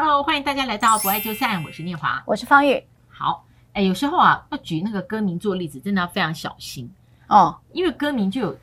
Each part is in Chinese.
Hello，欢迎大家来到不爱就散，我是念华，我是方玉。好，哎，有时候啊，要举那个歌名做例子，真的要非常小心哦，因为歌名就有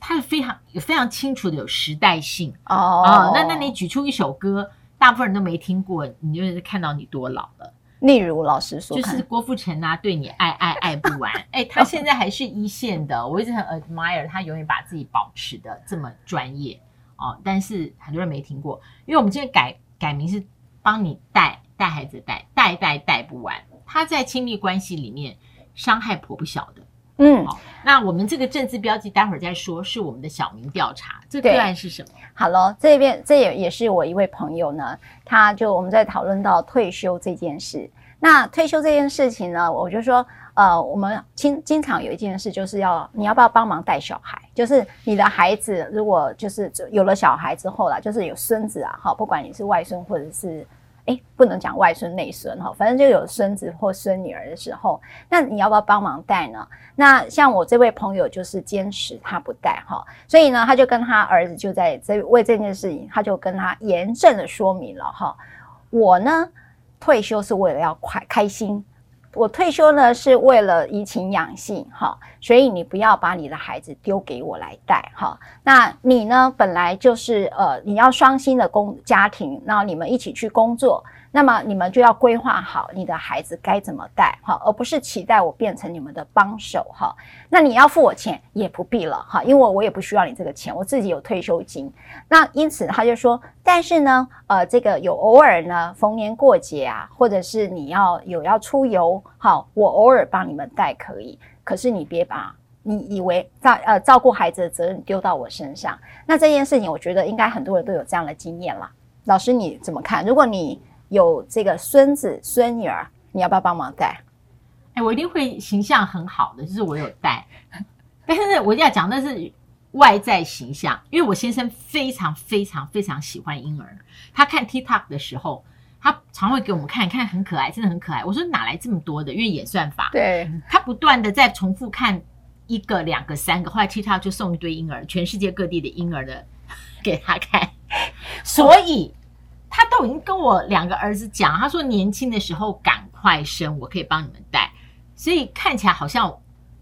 它是非常有非常清楚的有时代性哦。哦，那那你举出一首歌，大部分人都没听过，你就是看到你多老了。例如老师说，就是郭富城啊，对你爱爱爱不完。哎，他现在还是一线的，我一直很 admire 他，永远把自己保持的这么专业哦。但是很多人没听过，因为我们今天改改名是。帮你带带孩子带带带带不完，他在亲密关系里面伤害颇不小的。嗯，好，那我们这个政治标记待会儿再说，是我们的小明调查，这个案是什么？好了，这边这也也是我一位朋友呢，他就我们在讨论到退休这件事。那退休这件事情呢，我就说，呃，我们经经常有一件事，就是要你要不要帮忙带小孩？就是你的孩子如果就是有了小孩之后啦，就是有孙子啊，哈，不管你是外孙或者是。哎，不能讲外孙内孙哈，反正就有孙子或孙女儿的时候，那你要不要帮忙带呢？那像我这位朋友就是坚持他不带哈，所以呢，他就跟他儿子就在这为这件事情，他就跟他严正的说明了哈，我呢退休是为了要快开心。我退休呢是为了怡情养性，哈，所以你不要把你的孩子丢给我来带，哈。那你呢，本来就是呃，你要双薪的工家庭，那你们一起去工作。那么你们就要规划好你的孩子该怎么带哈，而不是期待我变成你们的帮手哈。那你要付我钱也不必了哈，因为我也不需要你这个钱，我自己有退休金。那因此他就说，但是呢，呃，这个有偶尔呢，逢年过节啊，或者是你要有要出游，好，我偶尔帮你们带可以，可是你别把你以为照呃照顾孩子的责任丢到我身上。那这件事情，我觉得应该很多人都有这样的经验啦。老师你怎么看？如果你有这个孙子孙女儿，你要不要帮忙带？哎，我一定会形象很好的，就是我有带。但是我要讲那是外在形象，因为我先生非常非常非常喜欢婴儿。他看 TikTok 的时候，他常会给我们看，看很可爱，真的很可爱。我说哪来这么多的？因为演算法，对，他不断的在重复看一个、两个、三个，后来 TikTok 就送一堆婴儿，全世界各地的婴儿的 给他看，所以。他都已经跟我两个儿子讲，他说年轻的时候赶快生，我可以帮你们带，所以看起来好像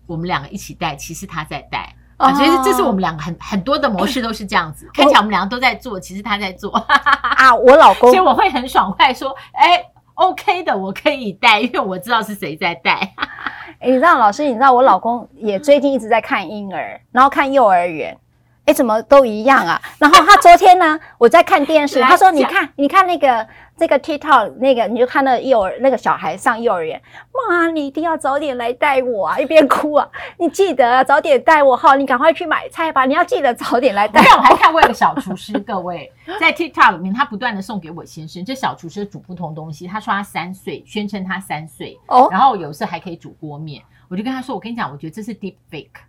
我们两个一起带，其实他在带，啊，所以这是我们两个很很多的模式都是这样子，看起来我们两个都在做，其实他在做啊。我老公，所以我会很爽快说，哎，OK 的，我可以带，因为我知道是谁在带。哎，你知道老师，你知道我老公也最近一直在看婴儿，然后看幼儿园。哎，怎么都一样啊？然后他昨天呢，我在看电视，他说：“你看，你看那个这个 TikTok 那个，你就看那幼儿那个小孩上幼儿园，妈，你一定要早点来带我啊！一边哭啊，你记得啊，早点带我哈，你赶快去买菜吧，你要记得早点来带我。”我还看过一个小厨师，各位在 TikTok 里面，他不断的送给我先生，这小厨师煮不同东西，他说他三岁，宣称他三岁哦，然后有时候还可以煮锅面，我就跟他说：“我跟你讲，我觉得这是 Deep Fake。”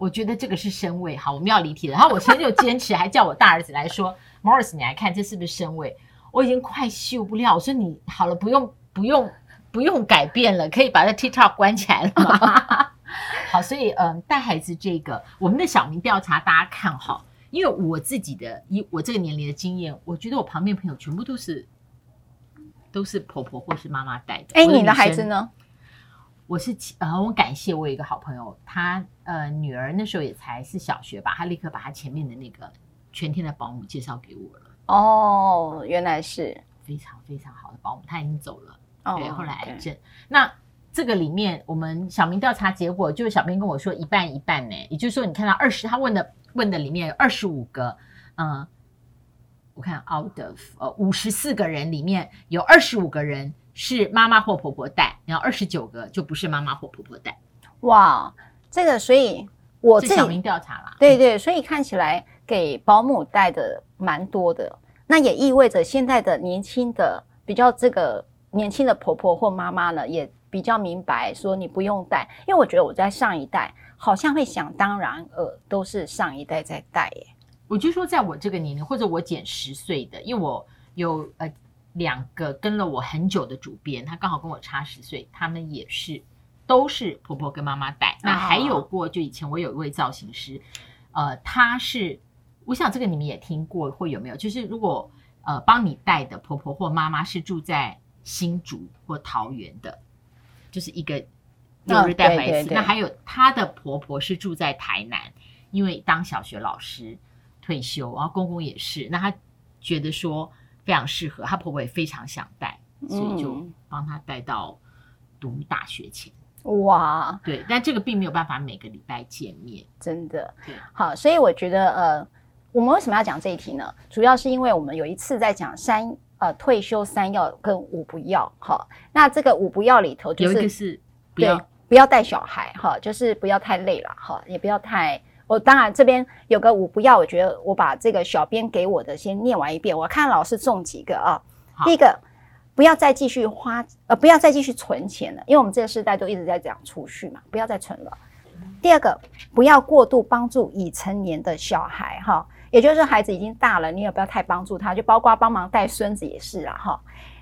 我觉得这个是身位，好，我们要离题了。然后我现在就坚持，还叫我大儿子来说，Morris，你来看这是不是身位？我已经快受不了，我说你好了，不用不用不用改变了，可以把这 TikTok 关起来了吗？好，所以嗯，带孩子这个，我们的小明调查大家看好，因为我自己的以我这个年龄的经验，我觉得我旁边朋友全部都是都是婆婆或是妈妈带的。哎，你的孩子呢？我是呃，我感谢我有一个好朋友，他呃女儿那时候也才是小学吧，他立刻把他前面的那个全天的保姆介绍给我了。哦，原来是非常非常好的保姆，他已经走了。哦，对，后来癌症。那这个里面，我们小明调查结果就是小编跟我说一半一半呢，也就是说你看到二十，他问的问的里面有二十五个，嗯、呃，我看 out of 呃五十四个人里面有二十五个人。是妈妈或婆婆带，然后二十九个就不是妈妈或婆婆带。哇，这个所以我这小民调查啦，对对，所以看起来给保姆带的蛮多的，那也意味着现在的年轻的比较这个年轻的婆婆或妈妈呢，也比较明白说你不用带，因为我觉得我在上一代好像会想当然呃，都是上一代在带耶。我就说在我这个年龄，或者我减十岁的，因为我有呃。两个跟了我很久的主编，他刚好跟我差十岁，他们也是都是婆婆跟妈妈带。那还有过，就以前我有一位造型师，呃，他是，我想这个你们也听过，会有没有？就是如果呃帮你带的婆婆或妈妈是住在新竹或桃园的，就是一个六日带回来一次。那还有她的婆婆是住在台南，因为当小学老师退休，然后公公也是，那她觉得说非常适合，她婆婆也非常想带，所以就帮她带到读大学前。哇，对，但这个并没有办法每个礼拜见面，真的。对，好，所以我觉得，呃，我们为什么要讲这一题呢？主要是因为我们有一次在讲三呃退休三要跟五不要，哈，那这个五不要里头就是有一个是不要不要带小孩，哈，就是不要太累了，哈，也不要太。我当然这边有个五不要，我觉得我把这个小编给我的先念完一遍，我看老师中几个啊。第一个。不要再继续花，呃，不要再继续存钱了，因为我们这个时代都一直在讲储蓄嘛，不要再存了。第二个，不要过度帮助已成年的小孩，哈，也就是说孩子已经大了，你也不要太帮助他，就包括帮忙带孙子也是啊，哈。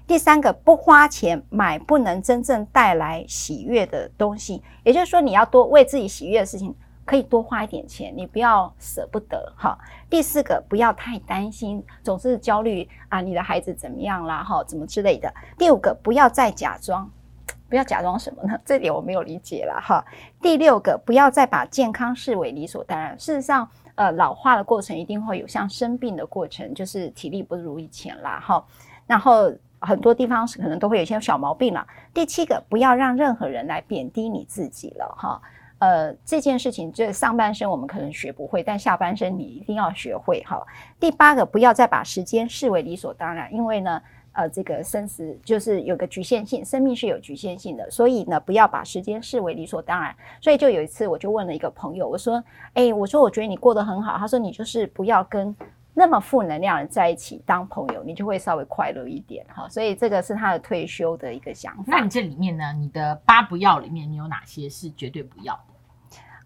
第三个，不花钱买不能真正带来喜悦的东西，也就是说你要多为自己喜悦的事情。可以多花一点钱，你不要舍不得哈。第四个，不要太担心，总是焦虑啊，你的孩子怎么样啦？哈，怎么之类的。第五个，不要再假装，不要假装什么呢？这点我没有理解了哈。第六个，不要再把健康视为理所当然。事实上，呃，老化的过程一定会有像生病的过程，就是体力不如以前啦哈。然后很多地方是可能都会有一些小毛病了。第七个，不要让任何人来贬低你自己了哈。呃，这件事情，这上半身我们可能学不会，但下半身你一定要学会哈。第八个，不要再把时间视为理所当然，因为呢，呃，这个生死就是有个局限性，生命是有局限性的，所以呢，不要把时间视为理所当然。所以就有一次，我就问了一个朋友，我说：“哎，我说我觉得你过得很好。”他说：“你就是不要跟那么负能量的人在一起当朋友，你就会稍微快乐一点。”哈，所以这个是他的退休的一个想法。那你这里面呢，你的八不要里面，你有哪些是绝对不要？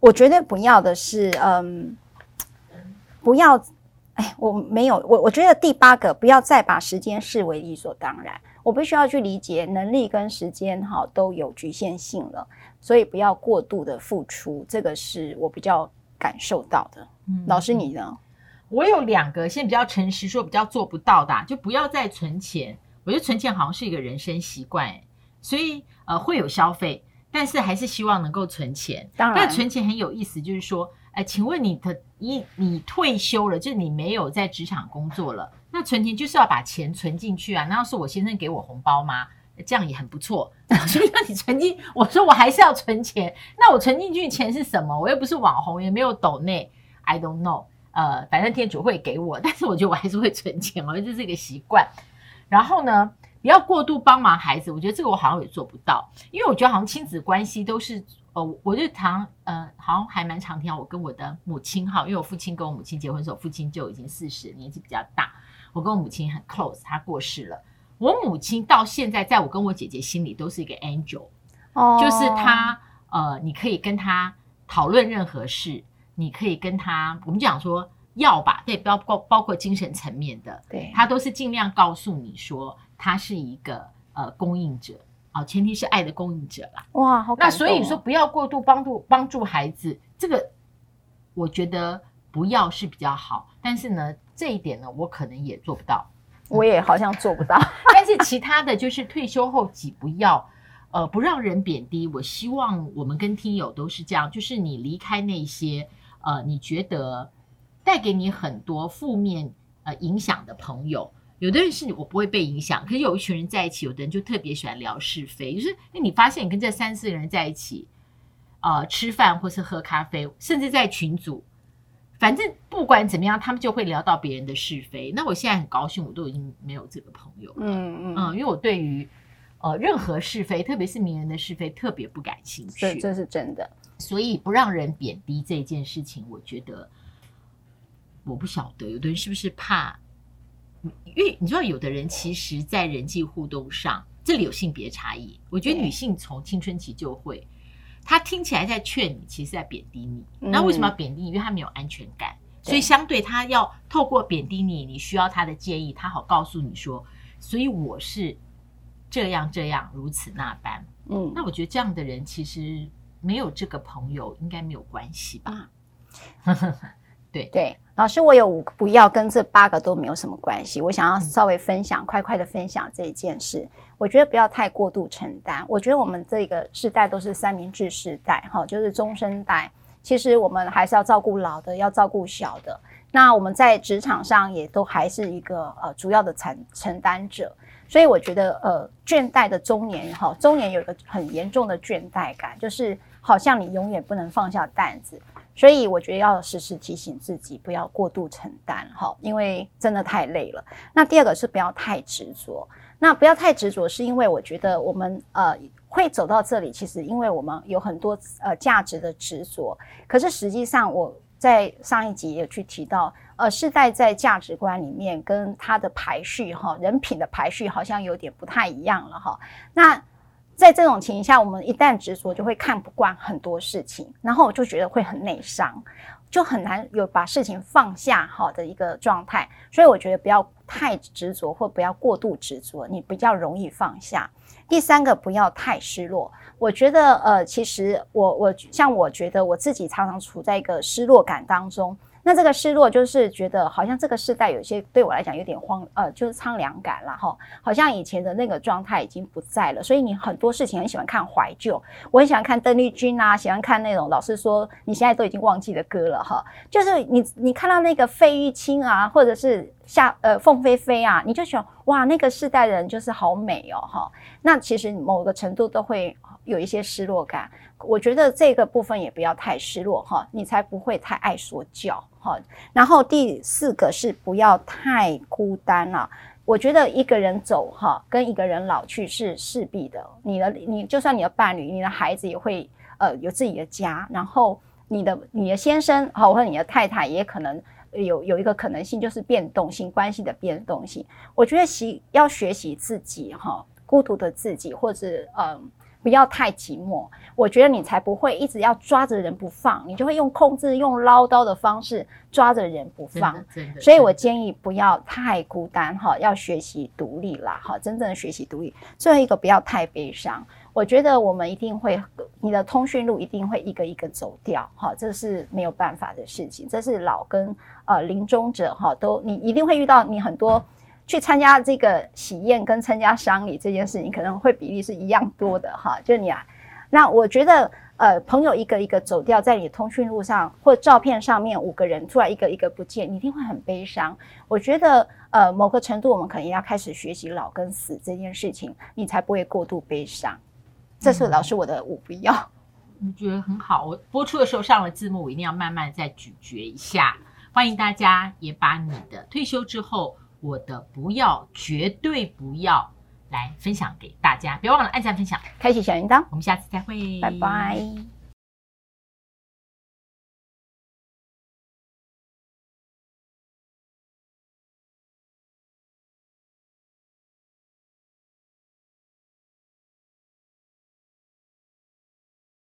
我绝对不要的是，嗯，不要，哎，我没有，我我觉得第八个，不要再把时间视为理所当然。我必须要去理解，能力跟时间哈都有局限性了，所以不要过度的付出，这个是我比较感受到的。嗯，老师你呢？我有两个，现在比较诚实说，比较做不到的，就不要再存钱。我觉得存钱好像是一个人生习惯，所以呃会有消费。但是还是希望能够存钱。当然，但存钱很有意思，就是说，哎，请问你的你你退休了，就是你没有在职场工作了，那存钱就是要把钱存进去啊。那要是我先生给我红包吗？这样也很不错。所以让你存进，我说我还是要存钱。那我存进去钱是什么？我又不是网红，也没有抖内，I don't know。呃，反正天主会给我，但是我觉得我还是会存钱，我觉得这是一个习惯。然后呢，不要过度帮忙孩子，我觉得这个我好像也做不到，因为我觉得好像亲子关系都是，呃，我就常，呃，好像还蛮常听我跟我的母亲哈，因为我父亲跟我母亲结婚的时候，父亲就已经四十，年纪比较大，我跟我母亲很 close，他过世了，我母亲到现在在我跟我姐姐心里都是一个 angel，哦，就是他，呃，你可以跟他讨论任何事，你可以跟他，我们讲说要吧，对，包包包括精神层面的，对，他都是尽量告诉你说。他是一个呃供应者啊，前提是爱的供应者啦。哇，好哦。那所以说不要过度帮助帮助孩子，这个我觉得不要是比较好。但是呢，这一点呢，我可能也做不到。我也好像做不到。但是其他的就是退休后几不要，呃，不让人贬低。我希望我们跟听友都是这样，就是你离开那些呃，你觉得带给你很多负面呃影响的朋友。有的人是我不会被影响，可是有一群人在一起，有的人就特别喜欢聊是非。就是那你发现你跟这三四个人在一起，呃，吃饭或是喝咖啡，甚至在群组，反正不管怎么样，他们就会聊到别人的是非。那我现在很高兴，我都已经没有这个朋友了。嗯嗯嗯，因为我对于呃任何是非，特别是名人的是非，特别不感兴趣。这这是真的。所以不让人贬低这件事情，我觉得我不晓得有的人是不是怕。因为你知道，有的人其实，在人际互动上，这里有性别差异。我觉得女性从青春期就会，她听起来在劝你，其实在贬低你。那为什么要贬低你？因为她没有安全感，所以相对她要透过贬低你，你需要她的建议，她好告诉你说，所以我是这样这样，如此那般。嗯，那我觉得这样的人其实没有这个朋友，应该没有关系吧？对对。老师，我有五个不要，跟这八个都没有什么关系。我想要稍微分享，快快的分享这一件事。我觉得不要太过度承担。我觉得我们这个世代都是三明治世代，哈，就是中生代。其实我们还是要照顾老的，要照顾小的。那我们在职场上也都还是一个呃主要的承承担者。所以我觉得呃倦怠的中年哈，中年有一个很严重的倦怠感，就是好像你永远不能放下担子。所以我觉得要时时提醒自己，不要过度承担哈，因为真的太累了。那第二个是不要太执着。那不要太执着，是因为我觉得我们呃会走到这里，其实因为我们有很多呃价值的执着。可是实际上我在上一集也有去提到，呃，世代在价值观里面跟它的排序哈，人品的排序好像有点不太一样了哈。那在这种情况下，我们一旦执着，就会看不惯很多事情，然后我就觉得会很内伤，就很难有把事情放下好的一个状态。所以我觉得不要太执着，或不要过度执着，你比较容易放下。第三个，不要太失落。我觉得，呃，其实我我像我觉得我自己常常处在一个失落感当中。那这个失落就是觉得好像这个世代有些对我来讲有点荒，呃，就是苍凉感了哈，好像以前的那个状态已经不在了。所以你很多事情很喜欢看怀旧，我很喜欢看邓丽君啊，喜欢看那种老师说你现在都已经忘记的歌了哈。就是你你看到那个费玉清啊，或者是夏呃凤飞飞啊，你就想哇，那个世代的人就是好美哦哈。那其实某个程度都会有一些失落感。我觉得这个部分也不要太失落哈，你才不会太爱说教。哈，然后第四个是不要太孤单了。我觉得一个人走哈，跟一个人老去是势必的。你的你就算你的伴侣、你的孩子也会呃有自己的家，然后你的你的先生哈或者你的太太也可能有有一个可能性就是变动性关系的变动性。我觉得习要学习自己哈，孤独的自己或者嗯。呃不要太寂寞，我觉得你才不会一直要抓着人不放，你就会用控制、用唠叨的方式抓着人不放。所以我建议不要太孤单哈，要学习独立啦哈，真正的学习独立。最后一个不要太悲伤，我觉得我们一定会，你的通讯录一定会一个一个走掉哈，这是没有办法的事情，这是老跟呃临终者哈都你一定会遇到你很多。去参加这个喜宴跟参加丧礼这件事情，可能会比例是一样多的哈。就你啊，那我觉得呃，朋友一个一个走掉，在你通讯录上或照片上面五个人突然一个一个不见，你一定会很悲伤。我觉得呃，某个程度我们可能要开始学习老跟死这件事情，你才不会过度悲伤。这是老师我的五不要，你、觉得很好。我播出的时候上了字幕，我一定要慢慢再咀嚼一下。欢迎大家也把你的退休之后。我的不要，绝对不要来分享给大家，别忘了按赞、分享、开启小铃铛。我们下次再会，拜拜。